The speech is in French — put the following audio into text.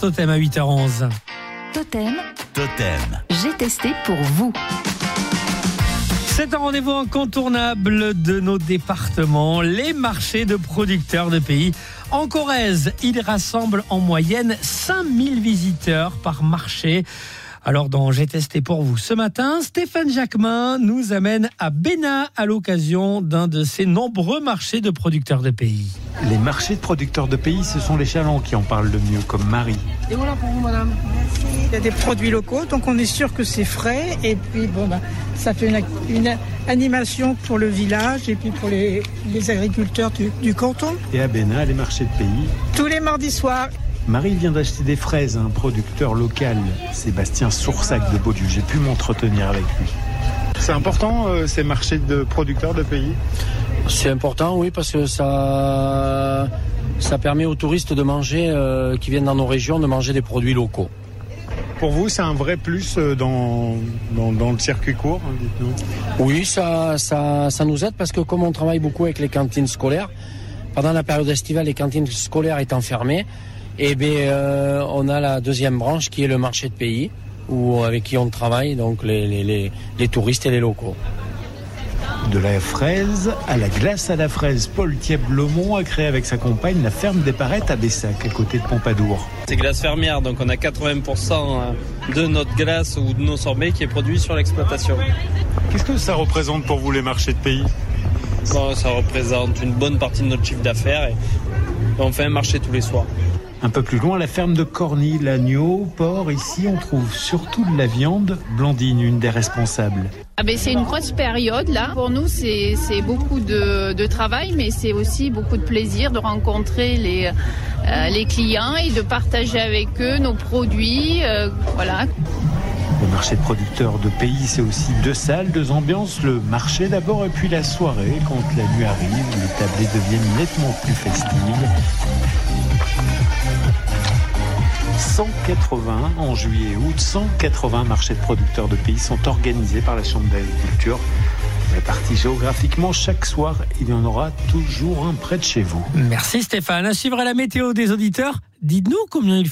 Totem à 8h11. Totem, Totem. j'ai testé pour vous. C'est un rendez-vous incontournable de nos départements, les marchés de producteurs de pays. En Corrèze, ils rassemblent en moyenne 5000 visiteurs par marché. Alors dans J'ai testé pour vous ce matin, Stéphane Jacquemin nous amène à Bénin à l'occasion d'un de ces nombreux marchés de producteurs de pays. Les marchés de producteurs de pays, ce sont les chalands qui en parlent le mieux, comme Marie. Et voilà pour vous, madame. Il y a des produits locaux, donc on est sûr que c'est frais. Et puis, bon, ben, ça fait une, une animation pour le village et puis pour les, les agriculteurs du, du canton. Et à Bénin, les marchés de pays. Tous les mardis soirs. Marie vient d'acheter des fraises à un producteur local, Sébastien Soursac de Beaulieu. J'ai pu m'entretenir avec lui. C'est important euh, ces marchés de producteurs de pays? C'est important, oui, parce que ça, ça permet aux touristes de manger, euh, qui viennent dans nos régions, de manger des produits locaux. Pour vous, c'est un vrai plus euh, dans, dans, dans le circuit court, hein, dites-nous? Oui, ça, ça, ça nous aide parce que comme on travaille beaucoup avec les cantines scolaires, pendant la période estivale, les cantines scolaires étant fermées, et bien, euh, on a la deuxième branche qui est le marché de pays, où, avec qui on travaille, donc les, les, les, les touristes et les locaux. De la fraise à la glace à la fraise, Paul Thieb-Lomont a créé avec sa compagne la ferme des Parettes à Bessac, à côté de Pompadour. C'est glace fermière, donc on a 80% de notre glace ou de nos sorbets qui est produit sur l'exploitation. Qu'est-ce que ça représente pour vous les marchés de pays? Bon, ça représente une bonne partie de notre chiffre d'affaires et on fait un marché tous les soirs. Un peu plus loin, la ferme de Corny, l'agneau, porc. Ici, on trouve surtout de la viande. Blandine, une des responsables. Ah ben c'est une grosse période là. Pour nous, c'est beaucoup de, de travail, mais c'est aussi beaucoup de plaisir de rencontrer les, euh, les clients et de partager avec eux nos produits. euh, voilà. Le marché de producteurs de pays, c'est aussi deux salles, deux ambiances. Le marché d'abord et puis la soirée. Quand la nuit arrive, les tablés deviennent nettement plus festives. 180 en juillet et août, 180 marchés de producteurs de pays sont organisés par la Chambre d'agriculture. Répartis géographiquement, chaque soir, il y en aura toujours un près de chez vous. Merci Stéphane. À suivre la météo des auditeurs. Dites-nous combien il